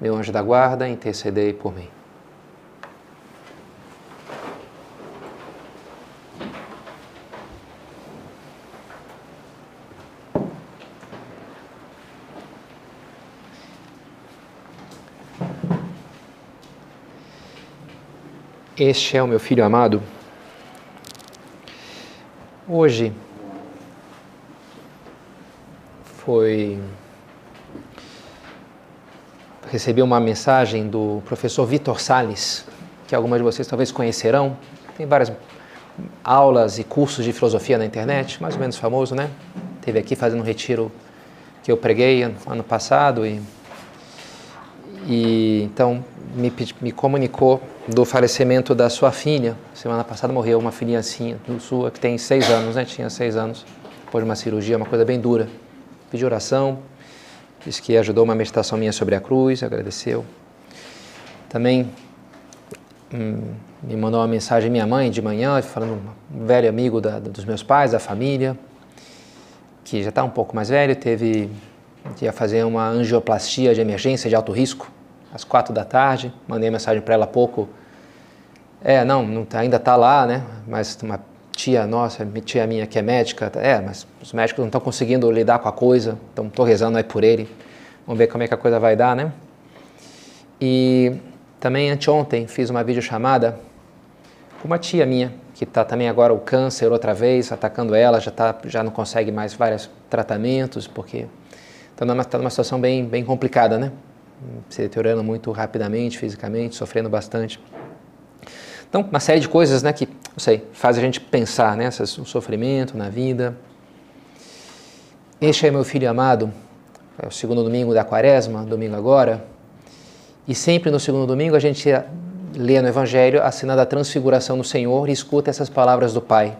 meu anjo da guarda, intercedei por mim. Este é o meu filho amado. Hoje foi recebi uma mensagem do professor Vitor Sales, que algumas de vocês talvez conhecerão. Tem várias aulas e cursos de filosofia na internet, mais ou menos famoso, né? Teve aqui fazendo um retiro que eu preguei ano passado e, e então me, me comunicou do falecimento da sua filha. Semana passada morreu uma filhinha sua que tem seis anos, né? Tinha seis anos, depois de uma cirurgia, uma coisa bem dura. Pedi oração, disse que ajudou uma meditação minha sobre a cruz, agradeceu. Também hum, me mandou uma mensagem minha mãe de manhã, falando um velho amigo da, dos meus pais, da família, que já está um pouco mais velho, teve ia fazer uma angioplastia de emergência de alto risco às quatro da tarde. Mandei mensagem para ela há pouco. É, não, não tá, ainda está lá, né? Mas uma tia nossa, tia minha que é médica, é, mas os médicos não estão conseguindo lidar com a coisa, então estou rezando aí por ele. Vamos ver como é que a coisa vai dar, né? E também anteontem fiz uma videochamada com uma tia minha, que está também agora o câncer outra vez atacando ela, já, tá, já não consegue mais vários tratamentos, porque está numa, tá numa situação bem, bem complicada, né? Se deteriorando muito rapidamente, fisicamente, sofrendo bastante. Então, uma série de coisas né, que, não sei, faz a gente pensar né, no sofrimento, na vida. Este é meu filho amado, é o segundo domingo da quaresma, domingo agora. E sempre no segundo domingo a gente lê no Evangelho a cena da transfiguração do Senhor e escuta essas palavras do Pai,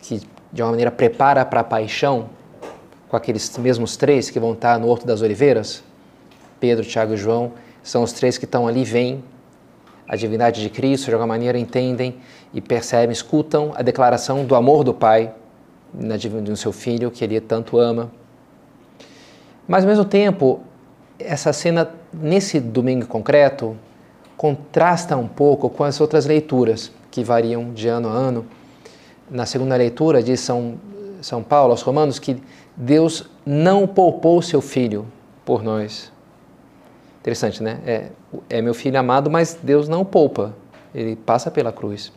que de uma maneira prepara para a paixão, com aqueles mesmos três que vão estar no Horto das Oliveiras. Pedro, Tiago e João são os três que estão ali, vêm a divindade de Cristo, de alguma maneira entendem e percebem, escutam a declaração do amor do Pai na no seu filho que ele tanto ama. Mas ao mesmo tempo, essa cena nesse domingo concreto contrasta um pouco com as outras leituras que variam de ano a ano. Na segunda leitura diz São São Paulo aos Romanos que Deus não poupou seu filho por nós. Interessante, né? É, é meu filho amado, mas Deus não poupa, ele passa pela cruz.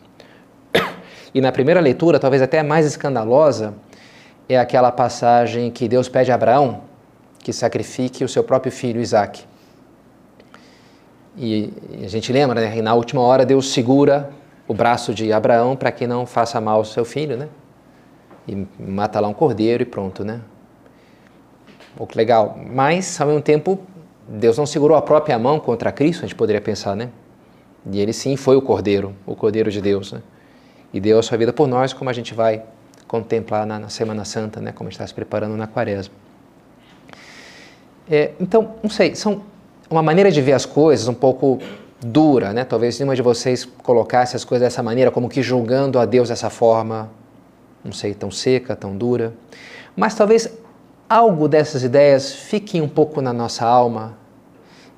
E na primeira leitura, talvez até mais escandalosa, é aquela passagem que Deus pede a Abraão que sacrifique o seu próprio filho Isaac. E a gente lembra, né? E na última hora Deus segura o braço de Abraão para que não faça mal ao seu filho, né? E mata lá um cordeiro e pronto, né? Pouco legal. Mas, ao mesmo tempo, Deus não segurou a própria mão contra Cristo, a gente poderia pensar, né? E ele sim foi o Cordeiro, o Cordeiro de Deus, né? E deu a sua vida por nós, como a gente vai contemplar na, na Semana Santa, né? Como está se preparando na Quaresma. É, então, não sei, são uma maneira de ver as coisas um pouco dura, né? Talvez nenhuma de vocês colocasse as coisas dessa maneira, como que julgando a Deus dessa forma, não sei, tão seca, tão dura. Mas talvez algo dessas ideias fiquem um pouco na nossa alma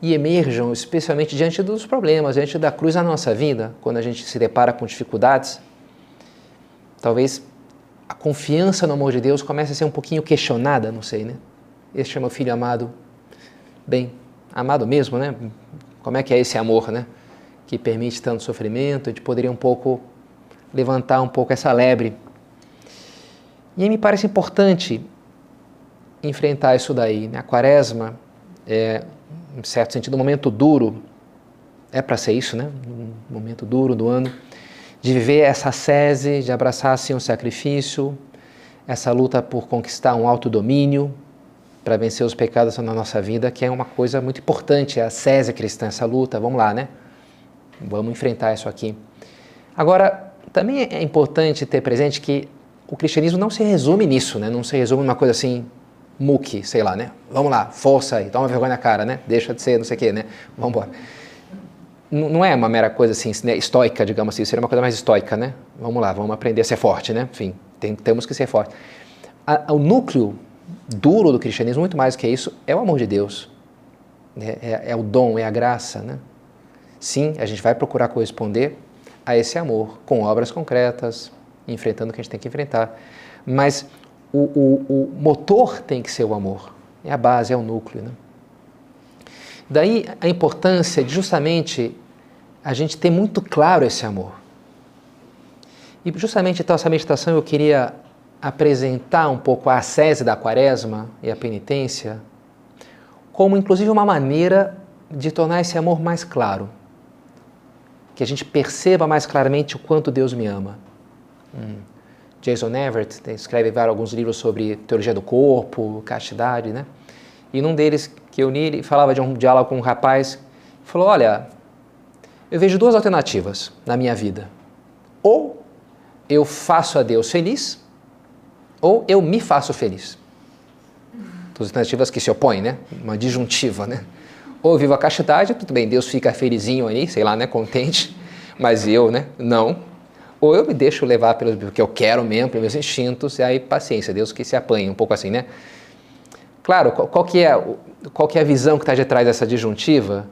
e emerjam especialmente diante dos problemas, diante da cruz na nossa vida, quando a gente se depara com dificuldades. Talvez a confiança no amor de Deus comece a ser um pouquinho questionada, não sei, né? Este é meu filho amado, bem, amado mesmo, né? Como é que é esse amor, né? Que permite tanto sofrimento, a gente poderia um pouco levantar um pouco essa lebre. E aí me parece importante enfrentar isso daí. Né? A quaresma é, em certo sentido, um momento duro, é para ser isso, né? Um momento duro do ano, de viver essa sese, de abraçar assim um sacrifício, essa luta por conquistar um autodomínio, para vencer os pecados na nossa vida, que é uma coisa muito importante, a césia cristã, essa luta, vamos lá, né? Vamos enfrentar isso aqui. Agora, também é importante ter presente que o cristianismo não se resume nisso, né? Não se resume numa coisa assim, muque, sei lá, né? Vamos lá, força aí, toma vergonha na cara, né? Deixa de ser não sei o quê, né? Vamos embora. Não é uma mera coisa assim, né, estoica, digamos assim, seria uma coisa mais estoica, né? Vamos lá, vamos aprender a ser forte, né? Enfim, tem, temos que ser fortes. o núcleo duro do cristianismo, muito mais do que isso, é o amor de Deus. É, é, é o dom, é a graça, né? Sim, a gente vai procurar corresponder a esse amor com obras concretas, enfrentando o que a gente tem que enfrentar. Mas o, o, o motor tem que ser o amor. É a base, é o núcleo. Né? Daí a importância de justamente a gente ter muito claro esse amor. E justamente então essa meditação eu queria apresentar um pouco a ascese da quaresma e a penitência como inclusive uma maneira de tornar esse amor mais claro. Que a gente perceba mais claramente o quanto Deus me ama. Hum. Jason Everett escreve vários, alguns livros sobre teologia do corpo, castidade, né? E num deles que eu li, ele falava de um diálogo com um rapaz, falou: Olha, eu vejo duas alternativas na minha vida. Ou eu faço a Deus feliz, ou eu me faço feliz. Duas alternativas que se opõem, né? Uma disjuntiva, né? Ou eu vivo a castidade, tudo bem, Deus fica felizinho aí, sei lá, né? Contente, mas eu, né? Não. Ou eu me deixo levar pelo que eu quero mesmo, pelos meus instintos, e aí paciência, Deus que se apanhe, um pouco assim, né? Claro, qual, qual que, é, qual que é a visão que está de trás dessa disjuntiva?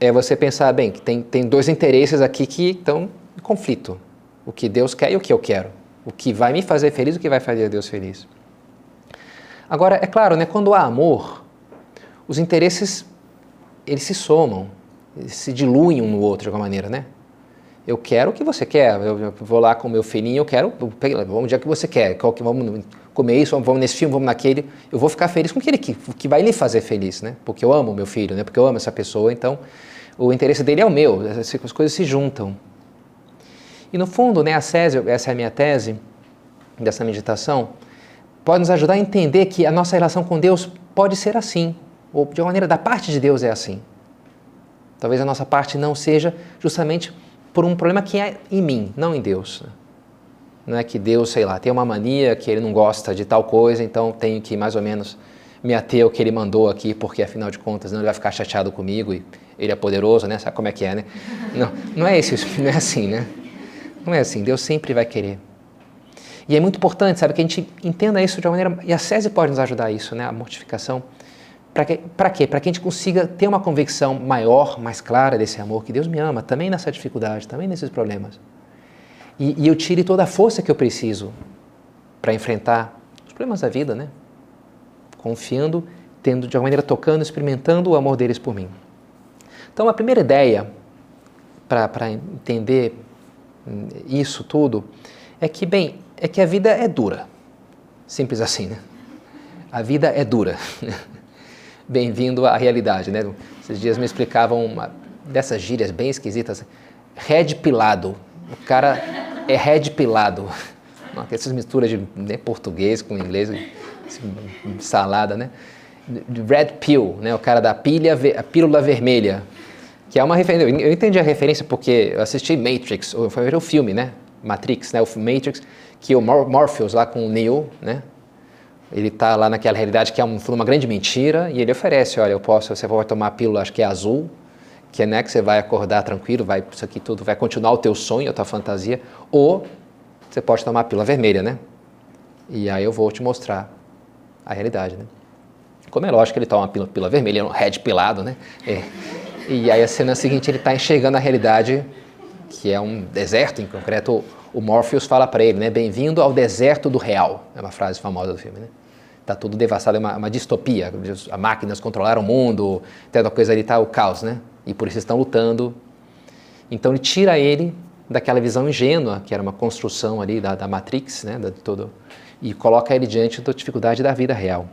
É você pensar, bem, que tem, tem dois interesses aqui que estão em conflito. O que Deus quer e o que eu quero. O que vai me fazer feliz e o que vai fazer Deus feliz. Agora, é claro, né, quando há amor, os interesses eles se somam, eles se diluem um no outro de alguma maneira, né? Eu quero o que você quer. Eu vou lá com meu filhinho, eu quero, vamos dia que você quer. Qual que vamos comer isso, vamos nesse filme, vamos naquele. Eu vou ficar feliz com aquele que, que vai lhe fazer feliz, né? Porque eu amo meu filho, né? Porque eu amo essa pessoa. Então, o interesse dele é o meu. As coisas se juntam. E no fundo, né, a Césio, essa é a minha tese dessa meditação, pode nos ajudar a entender que a nossa relação com Deus pode ser assim, ou de uma maneira da parte de Deus é assim. Talvez a nossa parte não seja justamente por um problema que é em mim, não em Deus. Não é que Deus, sei lá, tem uma mania que ele não gosta de tal coisa, então tenho que mais ou menos me ater ao que ele mandou aqui, porque afinal de contas não ele vai ficar chateado comigo e ele é poderoso, né? Sabe como é que é, né? Não, não é isso, não é assim, né? Não é assim, Deus sempre vai querer. E é muito importante, sabe, que a gente entenda isso de uma maneira, e a SESI pode nos ajudar a isso, né? A mortificação para quê? Para que a gente consiga ter uma convicção maior, mais clara desse amor, que Deus me ama, também nessa dificuldade, também nesses problemas. E, e eu tire toda a força que eu preciso para enfrentar os problemas da vida, né? Confiando, tendo de alguma maneira tocando, experimentando o amor deles por mim. Então, a primeira ideia para entender isso tudo é que, bem, é que a vida é dura. Simples assim, né? A vida é dura. bem-vindo à realidade, né? Esses dias me explicavam uma dessas gírias bem esquisitas, red pilado. O cara é red pilado. Essas misturas de né, português com inglês, salada, né? Red pill, né? O cara da pilha, a pílula vermelha, que é uma referência. Eu entendi a referência porque eu assisti Matrix, foi ver o filme, né? Matrix, né? O Matrix, que o Morpheus lá com o Neo, né? Ele está lá naquela realidade que é um, uma grande mentira e ele oferece, olha, eu posso, você vai tomar a pílula, acho que é azul, que é né, que você vai acordar tranquilo, vai isso aqui tudo vai continuar o teu sonho, a tua fantasia, ou você pode tomar a pílula vermelha, né? E aí eu vou te mostrar a realidade, né? Como é lógico que ele toma a pílula, pílula vermelha, um red pilado, né? É. E aí a cena seguinte ele está enxergando a realidade que é um deserto, em concreto o Morpheus fala para ele, né? Bem-vindo ao deserto do real. É uma frase famosa do filme, né? Tá tudo devastado, é uma, uma distopia. As máquinas controlaram o mundo, tem uma coisa ali, tá o caos, né? E por isso estão lutando. Então ele tira ele daquela visão ingênua, que era uma construção ali da, da Matrix, né? Da, todo, e coloca ele diante da dificuldade da vida real.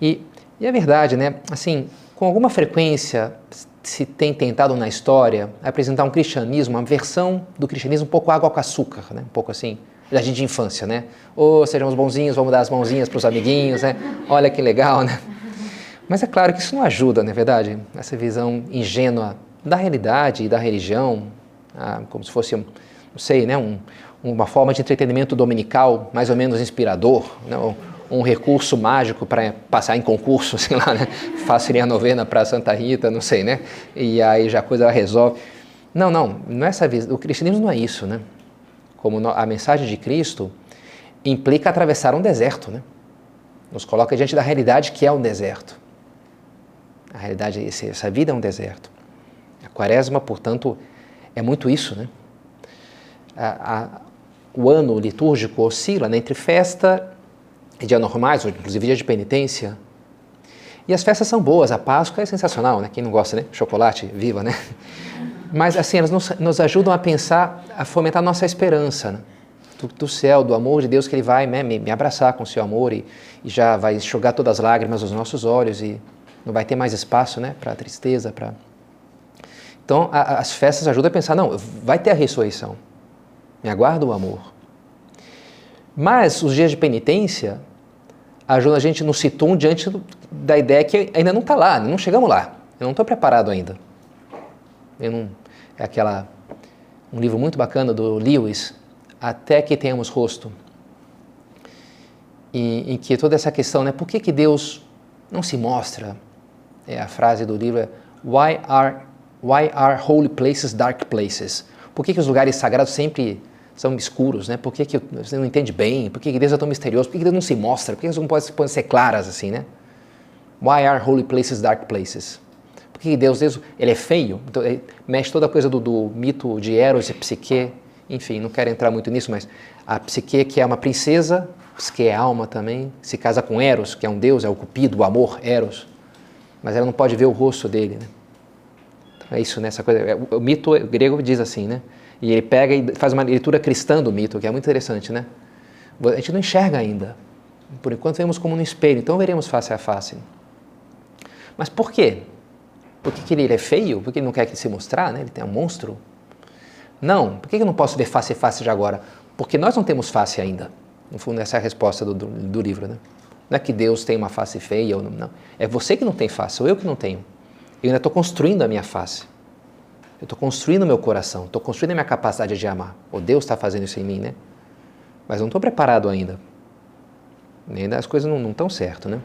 E, e é verdade, né? Assim, com alguma frequência se tem tentado na história apresentar um cristianismo, uma versão do cristianismo um pouco água com açúcar, né? um pouco assim, jardim de infância, né? Ou sejamos bonzinhos, vamos dar as mãozinhas para os amiguinhos, né? Olha que legal, né? Mas é claro que isso não ajuda, não é verdade? Essa visão ingênua da realidade e da religião, ah, como se fosse, não sei, né? Um, uma forma de entretenimento dominical mais ou menos inspirador, né? Um recurso mágico para passar em concurso, sei lá, né? Façam a novena para Santa Rita, não sei, né? E aí já a coisa resolve. Não, não, não é essa visão. O cristianismo não é isso, né? Como a mensagem de Cristo implica atravessar um deserto, né? Nos coloca diante da realidade que é um deserto. A realidade, essa vida é um deserto. A quaresma, portanto, é muito isso, né? A, a, o ano litúrgico oscila né, entre festa dia normais, ou inclusive dia de penitência. E as festas são boas, a Páscoa é sensacional, né? Quem não gosta, né? Chocolate, viva, né? Mas assim, elas nos, nos ajudam a pensar, a fomentar a nossa esperança né? do, do, céu, do amor de Deus que Ele vai né, me, me, abraçar com o seu amor e, e, já vai enxugar todas as lágrimas dos nossos olhos e não vai ter mais espaço, né? Para tristeza, para então a, as festas ajudam a pensar, não, vai ter a ressurreição. Me aguarda o amor. Mas os dias de penitência ajudam a gente no situm diante da ideia que ainda não está lá, não chegamos lá. Eu não estou preparado ainda. Não, é aquela um livro muito bacana do Lewis, Até que tenhamos rosto, em, em que toda essa questão, né, por que, que Deus não se mostra? É a frase do livro é Why are, why are holy places dark places? Por que, que os lugares sagrados sempre são escuros, né? Por que, que você não entende bem? Por que, Deus é tão misterioso? Por que, Deus não se mostra? Por que coisas não podem ser claras assim, né? Why are holy places dark places? Por que Deus, Deus ele é feio? Então, ele mexe toda a coisa do, do mito de Eros e Psique. Enfim, não quero entrar muito nisso, mas a Psique, que é uma princesa, Psique é alma também, se casa com Eros, que é um deus, é o cupido, o amor, Eros. Mas ela não pode ver o rosto dele, né? Então, é isso, né? Essa coisa, é, o mito grego diz assim, né? E ele pega e faz uma leitura cristã do mito, que é muito interessante, né? A gente não enxerga ainda. Por enquanto vemos como no espelho, então veremos face a face. Mas por quê? Porque ele é feio? Porque ele não quer que se mostrar, né? Ele tem um monstro? Não. Por que eu não posso ver face a face de agora? Porque nós não temos face ainda. No fundo, essa é a resposta do, do, do livro, né? Não é que Deus tem uma face feia ou não, não. É você que não tem face, ou eu que não tenho. Eu ainda estou construindo a minha face. Eu estou construindo meu coração, estou construindo a minha capacidade de amar. O Deus está fazendo isso em mim, né? Mas não estou preparado ainda. Ainda as coisas não estão certo, né?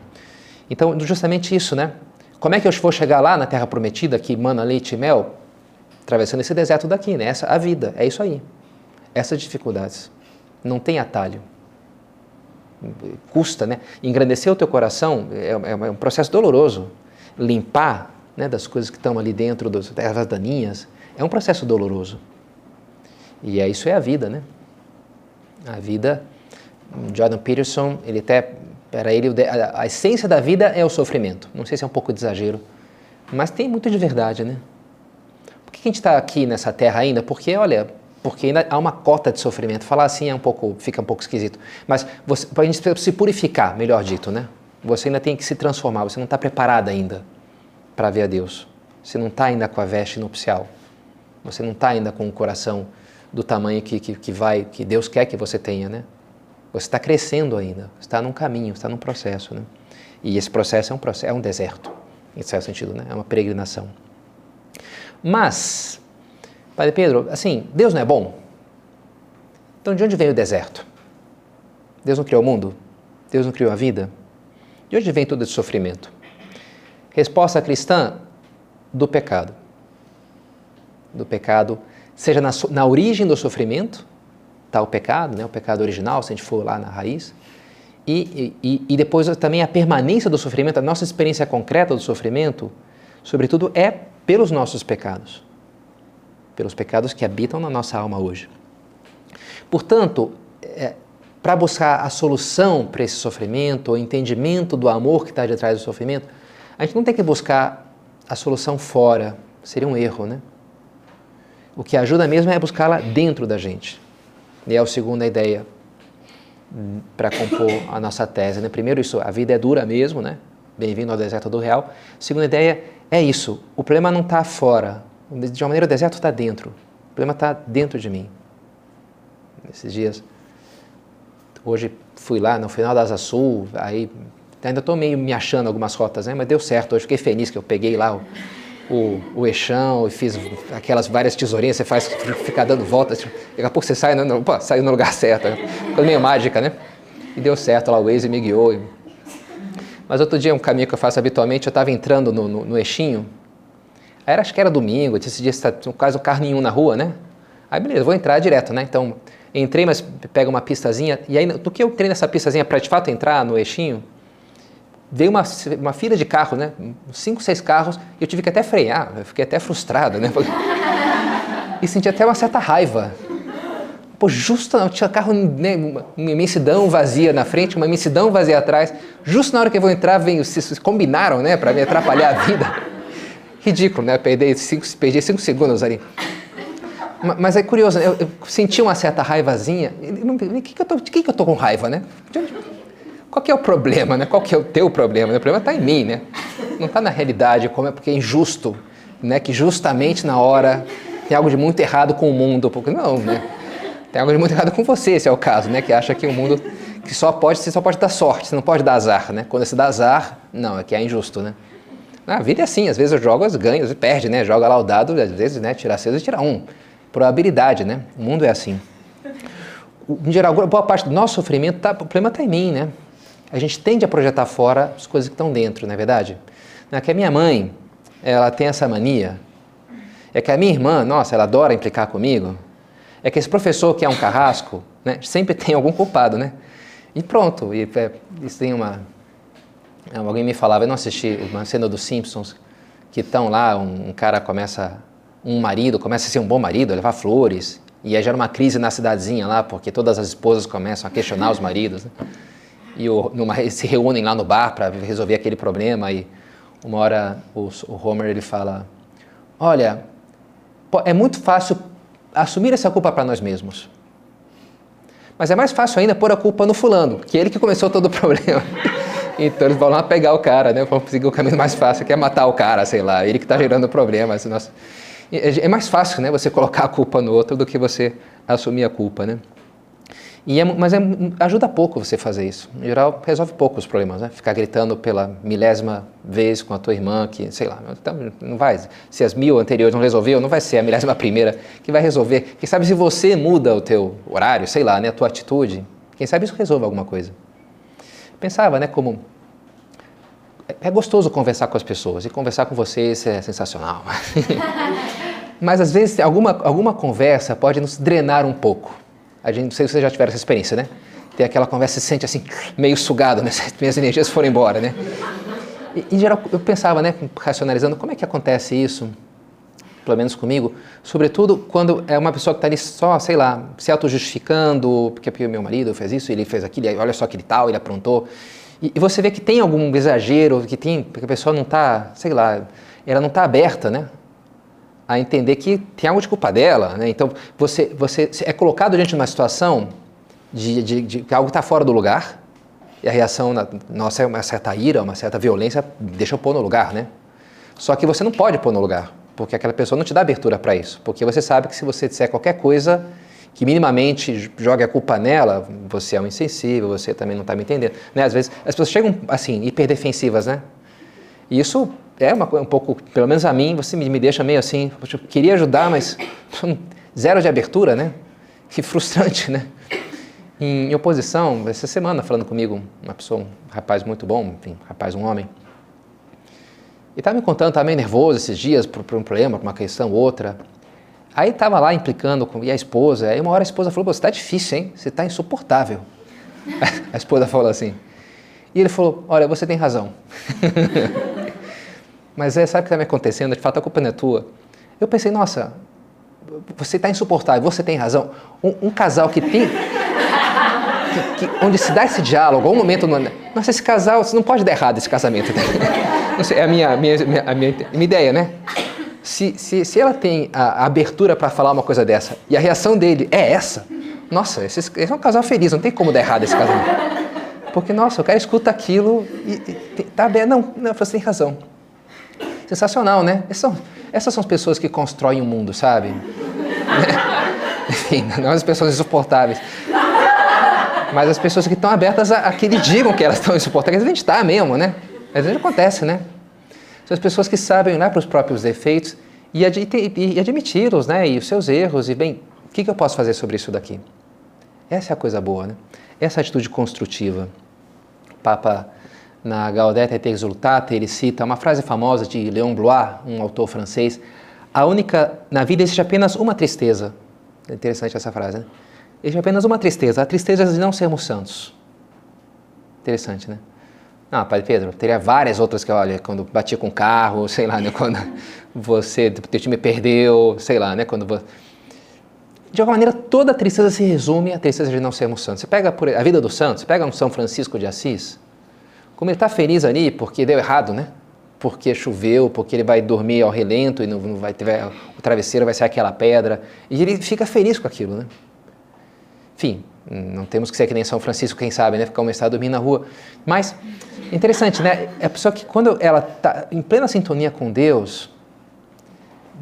Então, justamente isso, né? Como é que eu vou chegar lá na Terra Prometida, que mana leite e mel? Atravessando esse deserto daqui, né? Essa a vida, é isso aí. Essas dificuldades. Não tem atalho. Custa, né? Engrandecer o teu coração é, é, é um processo doloroso. Limpar né, das coisas que estão ali dentro das ervas daninhas, é um processo doloroso. E é, isso é a vida, né? A vida, Jordan Peterson, ele até, para ele, a, essência da vida é o sofrimento. Não sei se é um pouco de exagero, mas tem muito de verdade, né? Por que a gente está aqui nessa terra ainda? Porque, olha, porque ainda há uma cota de sofrimento. Falar assim é um pouco, fica um pouco esquisito. Mas para a gente se purificar, melhor dito, né? Você ainda tem que se transformar, você não está preparado ainda para ver a Deus. Você não está ainda com a veste nupcial. Você não está ainda com o coração do tamanho que, que, que, vai, que Deus quer que você tenha, né? Você está crescendo ainda, está num caminho, está num processo, né? E esse processo é um processo, é um deserto, em certo sentido, né? É uma peregrinação. Mas, Padre Pedro, assim, Deus não é bom? Então, de onde vem o deserto? Deus não criou o mundo? Deus não criou a vida? De onde vem todo esse sofrimento? Resposta cristã do pecado. Do pecado, seja na, na origem do sofrimento, está o pecado, né, o pecado original, se a gente for lá na raiz, e, e, e depois também a permanência do sofrimento, a nossa experiência concreta do sofrimento, sobretudo, é pelos nossos pecados, pelos pecados que habitam na nossa alma hoje. Portanto, é, para buscar a solução para esse sofrimento, o entendimento do amor que está detrás do sofrimento, a gente não tem que buscar a solução fora, seria um erro, né? O que ajuda mesmo é buscá-la dentro da gente. E é a segunda ideia para compor a nossa tese. Né? Primeiro, isso, a vida é dura mesmo, né? Bem-vindo ao deserto do real. Segunda ideia é isso: o problema não está fora. De uma maneira, o deserto está dentro. O problema está dentro de mim. Nesses dias, hoje fui lá no final da Asa Sul, aí ainda estou meio me achando algumas rotas, né? mas deu certo. Hoje fiquei feliz que eu peguei lá o, o, o eixão e fiz aquelas várias tesourinhas, você faz, ficar dando voltas, daqui a pouco você sai, no, opa, saiu no lugar certo. Coisa meio mágica, né? E deu certo lá, o Waze me guiou. Mas outro dia, um caminho que eu faço habitualmente, eu estava entrando no, no, no, eixinho, aí acho que era domingo, esse dia está quase um carro nenhum na rua, né? Aí beleza, vou entrar direto, né? Então, entrei, mas pega uma pistazinha, e aí, do que eu entrei nessa pistazinha para de fato entrar no eixinho, veio uma, uma fila de carros, né? Cinco, seis carros, e eu tive que até frear, eu fiquei até frustrado, né? e senti até uma certa raiva. Pô, justo não, tinha carro, né, uma imensidão vazia na frente, uma imensidão vazia atrás. Justo na hora que eu vou entrar, vem, se, combinaram, né, para me atrapalhar a vida. Ridículo, né? Perdi cinco, perdi cinco segundos ali. Mas é curioso, eu, eu senti uma certa raivazinha. De que, que, eu tô, que, que eu tô com raiva, né? Qual que é o problema, né? Qual que é o teu problema? O problema está em mim, né? Não está na realidade, como é porque é injusto, né? Que justamente na hora tem algo de muito errado com o mundo, porque não, né? Tem algo de muito errado com você, se é o caso, né? Que acha que o mundo que só pode, você só pode dar sorte, você não pode dar azar, né? Quando você dá azar, não, é que é injusto, né? A vida é assim, às vezes as ganho, e perde, né? Joga lá o dado, às vezes, né? Tira seis e tira um. Probabilidade, né? O mundo é assim. Em geral, boa parte do nosso sofrimento, tá, o problema está em mim, né? A gente tende a projetar fora as coisas que estão dentro, não é verdade? Não é que a minha mãe, ela tem essa mania. É que a minha irmã, nossa, ela adora implicar comigo. É que esse professor que é um carrasco, né, sempre tem algum culpado, né? E pronto, e, é, isso tem uma... Alguém me falava, eu não assisti uma cena dos Simpsons, que estão lá, um, um, cara começa, um marido começa a ser um bom marido, levar flores, e aí gera uma crise na cidadezinha lá, porque todas as esposas começam a questionar os maridos, né? E o, numa, se reúnem lá no bar para resolver aquele problema e uma hora o, o Homer ele fala, olha, é muito fácil assumir essa culpa para nós mesmos. Mas é mais fácil ainda pôr a culpa no fulano, que é ele que começou todo o problema. então eles vão lá pegar o cara, né? Vão seguir o caminho mais fácil, que é matar o cara, sei lá, ele que está gerando o problema. Nossa. É mais fácil, né? Você colocar a culpa no outro do que você assumir a culpa, né? É, mas é, ajuda pouco você fazer isso. Em geral, resolve pouco os problemas, né? Ficar gritando pela milésima vez com a tua irmã, que, sei lá, então, não vai. Se as mil anteriores não resolveu, não vai ser a milésima primeira que vai resolver. Quem sabe se você muda o teu horário, sei lá, né, a tua atitude, quem sabe isso resolve alguma coisa. Pensava, né, como é gostoso conversar com as pessoas e conversar com vocês é sensacional. Mas às vezes alguma, alguma conversa pode nos drenar um pouco. A gente, não sei se vocês já tiveram essa experiência, né? Tem aquela conversa, se sente assim, meio sugado, né? Minhas energias foram embora, né? E, em geral, eu pensava, né, racionalizando, como é que acontece isso, pelo menos comigo, sobretudo quando é uma pessoa que está ali só, sei lá, se auto-justificando, porque, porque meu marido fez isso, ele fez aquilo, olha só que ele tal, ele aprontou. E, e você vê que tem algum exagero, que tem, porque a pessoa não está, sei lá, ela não está aberta, né? A entender que tem algo de culpa dela. Né? Então, você, você é colocado diante de uma situação de, de, de que algo está fora do lugar e a reação na, nossa é uma certa ira, uma certa violência, deixa eu pôr no lugar, né? Só que você não pode pôr no lugar, porque aquela pessoa não te dá abertura para isso. Porque você sabe que se você disser qualquer coisa que minimamente jogue a culpa nela, você é um insensível, você também não está me entendendo. Né? Às vezes as pessoas chegam assim, hiperdefensivas, né? E isso é uma, um pouco, pelo menos a mim, você me, me deixa meio assim, eu queria ajudar, mas zero de abertura, né? Que frustrante, né? Em, em oposição, essa semana falando comigo, uma pessoa, um rapaz muito bom, enfim, rapaz, um homem, e estava me contando, estava meio nervoso esses dias por, por um problema, por uma questão ou outra. Aí estava lá implicando com e a esposa, aí uma hora a esposa falou, você está difícil, hein? Você está insuportável. a esposa falou assim. E ele falou, olha, você tem razão. Mas é, sabe o que está me acontecendo? De fato, a culpa não é tua. Eu pensei, nossa, você está insuportável, você tem razão. Um, um casal que tem. Que, que, onde se dá esse diálogo, algum momento. No, nossa, esse casal, você não pode dar errado esse casamento. Não sei, é a minha, minha, minha, a minha, minha ideia, né? Se, se, se ela tem a, a abertura para falar uma coisa dessa e a reação dele é essa, nossa, esse, esse, é um casal feliz, não tem como dar errado esse casamento. Porque, nossa, o cara escuta aquilo e, e tá bem, não, não, você tem razão. Sensacional, né? Essas são, essas são as pessoas que constroem o mundo, sabe? Enfim, não as pessoas insuportáveis. Mas as pessoas que estão abertas a, que lhe digam que elas estão insuportáveis, a gente está mesmo, né? Às vezes acontece, né? São as pessoas que sabem olhar para os próprios defeitos e, ad, e, e admiti-los, né? E os seus erros. E, bem, o que, que eu posso fazer sobre isso daqui? Essa é a coisa boa, né? Essa atitude construtiva. Papa, na Gaudete et Exultate, ele cita uma frase famosa de Léon Blois, um autor francês. A única, na vida existe apenas uma tristeza. É interessante essa frase, né? Existe apenas uma tristeza, a tristeza de não sermos santos. Interessante, né? Não, Padre Pedro, teria várias outras que, olha, quando bati com o carro, sei lá, né? Quando você, teu time perdeu, sei lá, né? Quando você... De alguma maneira, toda a tristeza se resume à tristeza de não sermos santos. Você pega a vida dos santos, pega um São Francisco de Assis, como ele está feliz ali porque deu errado, né? Porque choveu, porque ele vai dormir ao relento e não, não vai ter, o travesseiro vai ser aquela pedra. E ele fica feliz com aquilo, né? Enfim, não temos que ser que nem São Francisco, quem sabe, né? Ficar um estado dormindo na rua. Mas, interessante, né? É a pessoa que quando ela está em plena sintonia com Deus,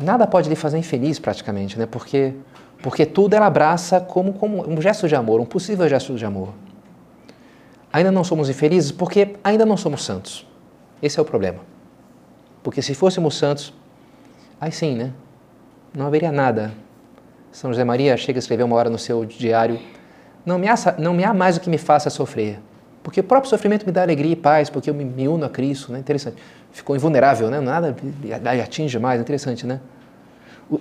nada pode lhe fazer infeliz praticamente, né? Porque, porque tudo ela abraça como, como um gesto de amor, um possível gesto de amor. Ainda não somos infelizes porque ainda não somos santos. Esse é o problema. Porque se fôssemos santos, aí sim, né? Não haveria nada são José Maria chega a escrever uma hora no seu diário: não me, há, não me há mais o que me faça sofrer, porque o próprio sofrimento me dá alegria e paz, porque eu me, me uno a Cristo, né? Interessante. Ficou invulnerável, né? Nada lhe atinge mais, interessante, né?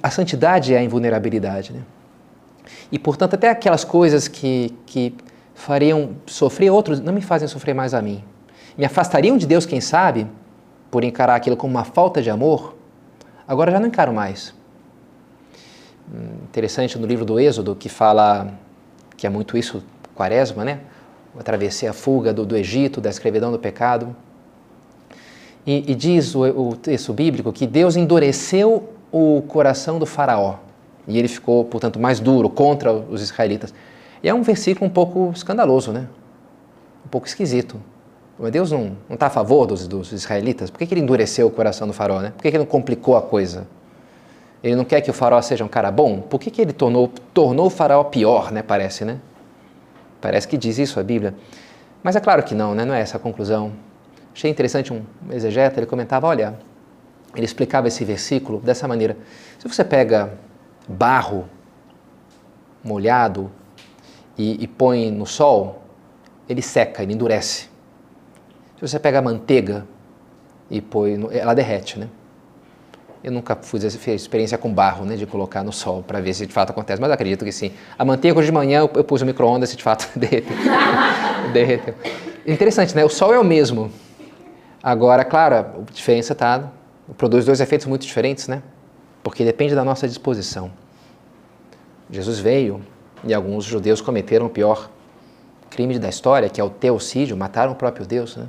A santidade é a invulnerabilidade, né? E, portanto, até aquelas coisas que, que fariam sofrer outros não me fazem sofrer mais a mim. Me afastariam de Deus, quem sabe, por encarar aquilo como uma falta de amor, agora já não encaro mais interessante no livro do Êxodo, que fala que é muito isso, quaresma, né? A travessia, a fuga do, do Egito, da escravidão do pecado. E, e diz o, o, texto bíblico que Deus endureceu o coração do faraó. E ele ficou, portanto, mais duro contra os israelitas. E é um versículo um pouco escandaloso, né? Um pouco esquisito. Mas Deus não está a favor dos, dos israelitas? Por que, que ele endureceu o coração do faraó, né? Por que, que ele não complicou a coisa? Ele não quer que o faraó seja um cara bom? Por que, que ele tornou, tornou o faraó pior, né? Parece, né? Parece que diz isso a Bíblia. Mas é claro que não, né? Não é essa a conclusão. Achei interessante um exegeta, ele comentava, olha, ele explicava esse versículo dessa maneira. Se você pega barro molhado e, e põe no sol, ele seca, ele endurece. Se você pega manteiga e põe, no, ela derrete, né? Eu nunca fiz essa experiência com barro, né, de colocar no sol para ver se de fato acontece, mas acredito que sim. A manteiga de manhã eu, eu pus no micro-ondas e de fato derreteu. derreteu. Interessante, né? O sol é o mesmo. Agora, claro, a diferença está produz dois efeitos muito diferentes, né? Porque depende da nossa disposição. Jesus veio e alguns judeus cometeram o pior crime da história, que é o teocídio, mataram o próprio Deus, né?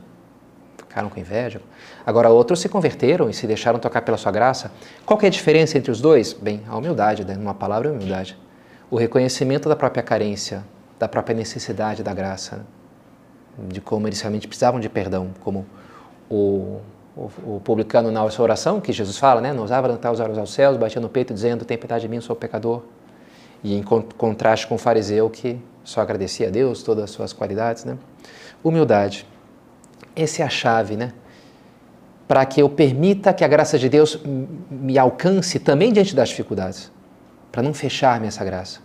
Ficaram com inveja. Agora, outros se converteram e se deixaram tocar pela sua graça. Qual é a diferença entre os dois? Bem, a humildade, né? numa palavra, a humildade. O reconhecimento da própria carência, da própria necessidade da graça, né? de como eles realmente precisavam de perdão, como o, o, o publicano na sua oração, que Jesus fala, né? Não usava levantar os olhos aos céus, batia no peito dizendo, tem piedade de mim, sou pecador. E em contraste com o fariseu que só agradecia a Deus todas as suas qualidades, né? Humildade. Essa é a chave, né? para que eu permita que a graça de Deus me alcance também diante das dificuldades, para não fechar-me essa graça,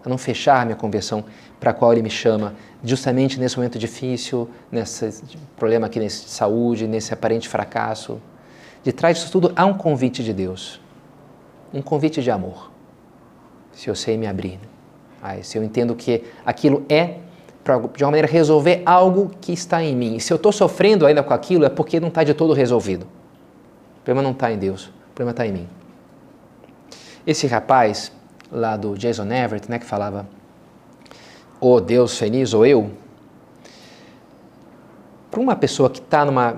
para não fechar minha conversão para a qual Ele me chama, justamente nesse momento difícil, nesse problema aqui de saúde, nesse aparente fracasso. De trás disso tudo há um convite de Deus, um convite de amor, se eu sei me abrir. Né? se eu entendo que aquilo é de uma maneira resolver algo que está em mim. E se eu estou sofrendo ainda com aquilo, é porque não está de todo resolvido. O problema não está em Deus, o problema está em mim. Esse rapaz lá do Jason Everett, né, que falava, ou oh, Deus feliz ou eu, para uma pessoa que está numa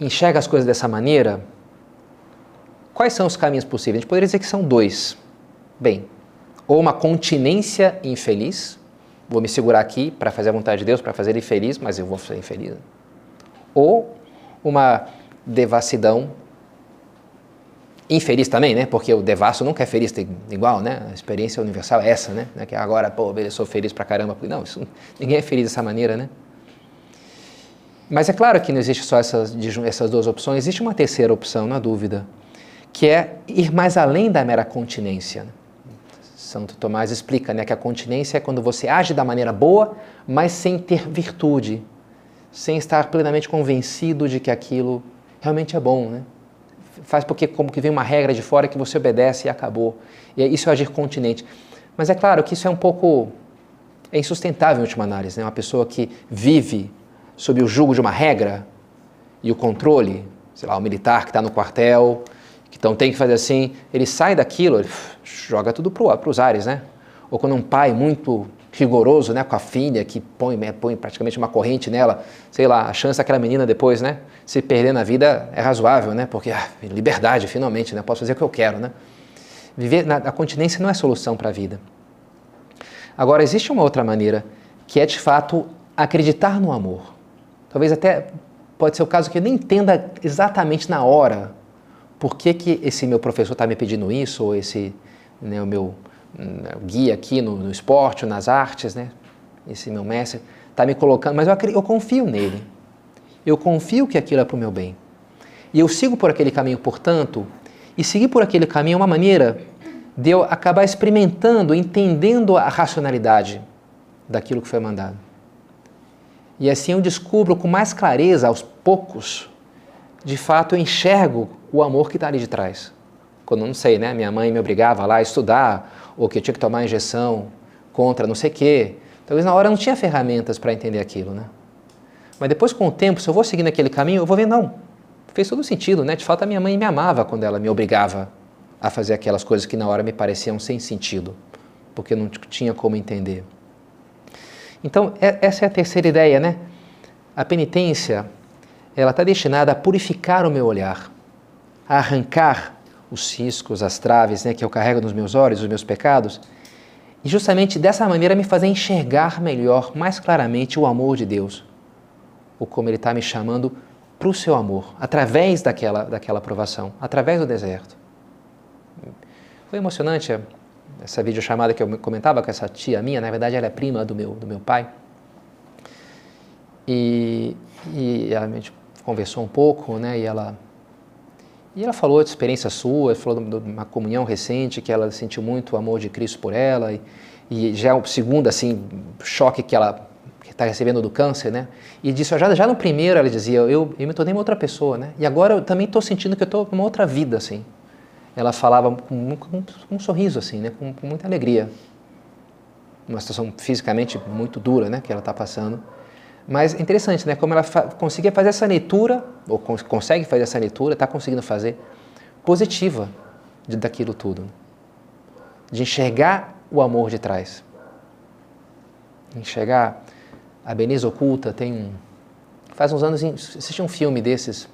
enxerga as coisas dessa maneira, quais são os caminhos possíveis? A gente poderia dizer que são dois. Bem, ou uma continência infeliz, vou me segurar aqui para fazer a vontade de Deus, para fazer ele feliz, mas eu vou ser infeliz. Ou uma devassidão infeliz também, né? Porque o devasso nunca é feliz igual, né? A experiência universal é essa, né? Que agora, pô, eu sou feliz pra caramba. Não, isso, ninguém é feliz dessa maneira, né? Mas é claro que não existe só essas, essas duas opções, existe uma terceira opção, na dúvida, que é ir mais além da mera continência. Né? Santo Tomás explica né, que a continência é quando você age da maneira boa, mas sem ter virtude, sem estar plenamente convencido de que aquilo realmente é bom. Né? Faz porque como que vem uma regra de fora que você obedece e acabou. E isso é agir continente. Mas é claro que isso é um pouco é insustentável em última análise. Né? Uma pessoa que vive sob o jugo de uma regra e o controle, sei lá, o militar que está no quartel, então tem que fazer assim, ele sai daquilo, ele joga tudo para os ares, né? Ou quando um pai muito rigoroso, né, com a filha, que põe, né, põe praticamente uma corrente nela, sei lá, a chance daquela menina depois, né, se perder na vida é razoável, né, porque ah, liberdade, finalmente, né, posso fazer o que eu quero, né. Viver na a continência não é solução para a vida. Agora, existe uma outra maneira, que é de fato acreditar no amor. Talvez até pode ser o caso que eu nem entenda exatamente na hora por que, que esse meu professor está me pedindo isso, ou esse né, o meu né, guia aqui no, no esporte, ou nas artes, né, esse meu mestre, está me colocando, mas eu, eu confio nele. Eu confio que aquilo é para o meu bem. E eu sigo por aquele caminho, portanto, e seguir por aquele caminho é uma maneira de eu acabar experimentando, entendendo a racionalidade daquilo que foi mandado. E assim eu descubro com mais clareza, aos poucos, de fato eu enxergo o amor que está ali de trás. Quando não sei, né? Minha mãe me obrigava lá a estudar, ou que eu tinha que tomar injeção contra não sei o quê. Talvez na hora eu não tinha ferramentas para entender aquilo, né? Mas depois, com o tempo, se eu vou seguindo aquele caminho, eu vou ver, não, fez todo sentido, né? De fato, a minha mãe me amava quando ela me obrigava a fazer aquelas coisas que na hora me pareciam sem sentido, porque eu não tinha como entender. Então, é, essa é a terceira ideia, né? A penitência, ela está destinada a purificar o meu olhar, a arrancar os ciscos, as traves né, que eu carrego nos meus olhos, os meus pecados, e justamente dessa maneira me fazer enxergar melhor, mais claramente, o amor de Deus, ou como Ele está me chamando para o seu amor, através daquela, daquela provação, através do deserto. Foi emocionante essa videochamada que eu comentava com essa tia minha, na verdade ela é prima do meu, do meu pai. E, e a gente conversou um pouco, né, e ela, e ela falou de experiência sua, falou de uma comunhão recente, que ela sentiu muito o amor de Cristo por ela, e, e já é o segundo, assim, choque que ela está recebendo do câncer, né? E disse, já, já no primeiro ela dizia, eu, eu me tornei uma outra pessoa, né? E agora eu também estou sentindo que eu estou numa outra vida, assim ela falava com, com, com um sorriso assim, né, com, com, muita alegria. Uma situação fisicamente muito dura, né, que ela está passando. Mas é interessante, né, como ela fa conseguia fazer essa leitura, ou cons consegue fazer essa leitura, está conseguindo fazer, positiva de, daquilo tudo. De enxergar o amor de trás. Enxergar a beleza oculta. Tem um. Faz uns anos assisti um filme desses,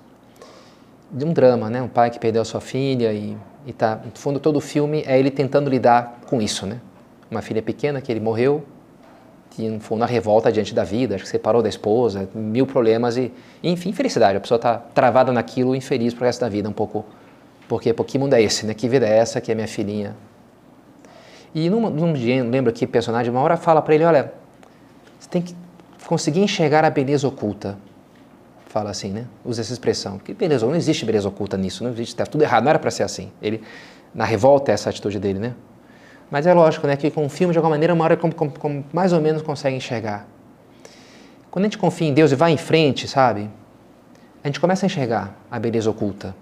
de um drama, né? Um pai que perdeu a sua filha e e tá, no fundo, todo o filme é ele tentando lidar com isso, né? Uma filha pequena que ele morreu, fundo, uma revolta diante da vida, acho que separou da esposa, mil problemas e, enfim, infelicidade. A pessoa está travada naquilo, infeliz pro resto da vida, um pouco. Porque que mundo é esse, né? Que vida é essa que é minha filhinha? E num, num dia, lembro que personagem, uma hora fala para ele, olha, você tem que conseguir enxergar a beleza oculta fala assim, né? Usa essa expressão. Que beleza, não existe beleza oculta nisso, não existe, está tudo errado, não era para ser assim. Ele, na revolta, é essa atitude dele, né? Mas é lógico, né, que com o filme, de alguma maneira, uma hora como, como, como mais ou menos consegue enxergar. Quando a gente confia em Deus e vai em frente, sabe? A gente começa a enxergar a beleza oculta,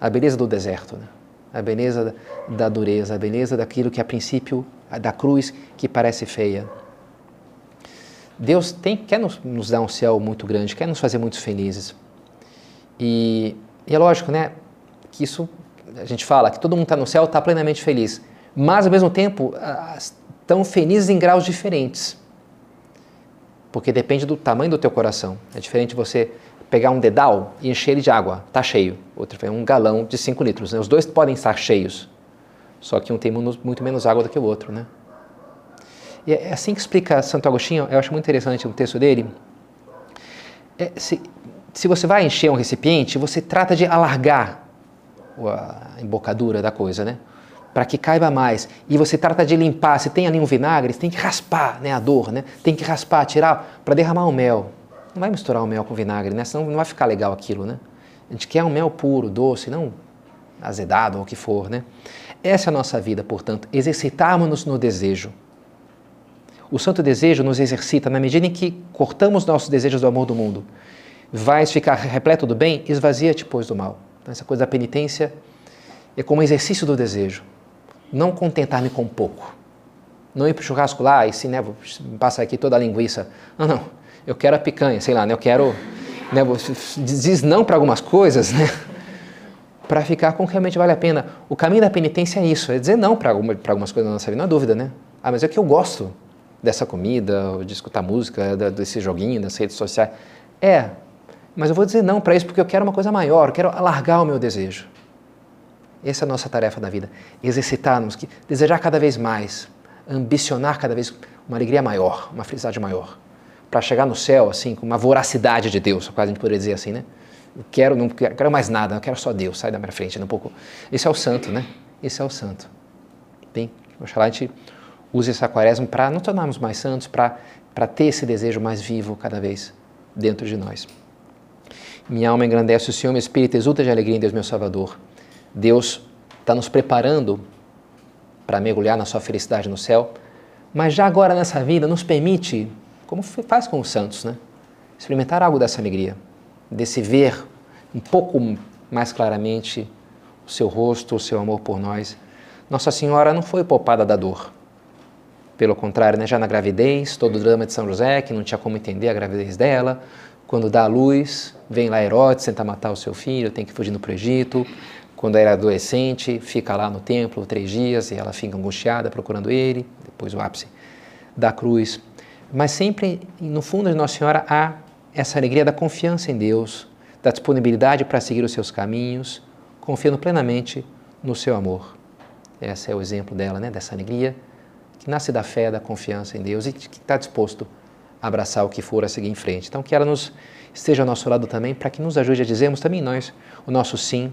a beleza do deserto, né? a beleza da, dureza, a beleza daquilo que a princípio, da cruz, que parece feia. Deus tem, quer nos, nos, dar um céu muito grande, quer nos fazer muito felizes. E, e é lógico, né, que isso, a gente fala que todo mundo está no céu, está plenamente feliz. Mas, ao mesmo tempo, estão felizes em graus diferentes. Porque depende do tamanho do teu coração. É diferente você pegar um dedal e encher ele de água, está cheio. Outro é um galão de 5 litros. Né? Os dois podem estar cheios. Só que um tem muito menos água do que o outro, né? E é assim que explica Santo Agostinho, eu acho muito interessante o texto dele. É, se, se você vai encher um recipiente, você trata de alargar a embocadura da coisa, né? Para que caiba mais. E você trata de limpar. Se tem ali um vinagre, você tem que raspar né, a dor, né? Tem que raspar, tirar, para derramar o mel. Não vai misturar o mel com vinagre, né? Senão não vai ficar legal aquilo, né? A gente quer um mel puro, doce, não azedado ou o que for, né? Essa é a nossa vida, portanto, exercitarmos-nos no desejo. O santo desejo nos exercita na medida em que cortamos nossos desejos do amor do mundo. Vais ficar repleto do bem, esvazia-te, pois, do mal. Então, essa coisa da penitência é como exercício do desejo. Não contentar-me com pouco. Não ir para o churrasco lá e se né, passa aqui toda a linguiça. Não, não. Eu quero a picanha, sei lá, né, eu quero. Né, diz não para algumas coisas, né? Para ficar com o que realmente vale a pena. O caminho da penitência é isso, é dizer não para alguma, algumas coisas da nossa vida, não há dúvida, né? Ah, mas é que eu gosto dessa comida, de escutar música, desse joguinho, das redes sociais. É, mas eu vou dizer não para isso porque eu quero uma coisa maior, eu quero alargar o meu desejo. Essa é a nossa tarefa da vida. Exercitarmos, desejar cada vez mais, ambicionar cada vez uma alegria maior, uma felicidade maior. Para chegar no céu, assim, com uma voracidade de Deus, quase a gente poderia dizer assim, né? Eu quero, não quero, quero mais nada, eu quero só Deus, sai da minha frente um pouco. Esse é o santo, né? Esse é o santo. Bem, oxalá a gente use essa quaresma para nos tornarmos mais santos, para ter esse desejo mais vivo cada vez dentro de nós. Minha alma engrandece o Senhor, meu espírito exulta de alegria em Deus, meu Salvador. Deus está nos preparando para mergulhar na sua felicidade no céu, mas já agora nessa vida nos permite, como faz com os santos, né? experimentar algo dessa alegria, desse ver um pouco mais claramente o seu rosto, o seu amor por nós. Nossa Senhora não foi poupada da dor. Pelo contrário, né, já na gravidez, todo o drama de São José, que não tinha como entender a gravidez dela, quando dá a luz, vem lá Herodes, tenta matar o seu filho, tem que fugir para o Egito. Quando era adolescente, fica lá no templo três dias e ela fica angustiada procurando ele, depois o ápice da cruz. Mas sempre, no fundo de Nossa Senhora, há essa alegria da confiança em Deus, da disponibilidade para seguir os seus caminhos, confiando plenamente no seu amor. Esse é o exemplo dela, né, dessa alegria que nasce da fé, da confiança em Deus e que está disposto a abraçar o que for a seguir em frente. Então, que ela nos esteja ao nosso lado também, para que nos ajude a dizermos também nós o nosso sim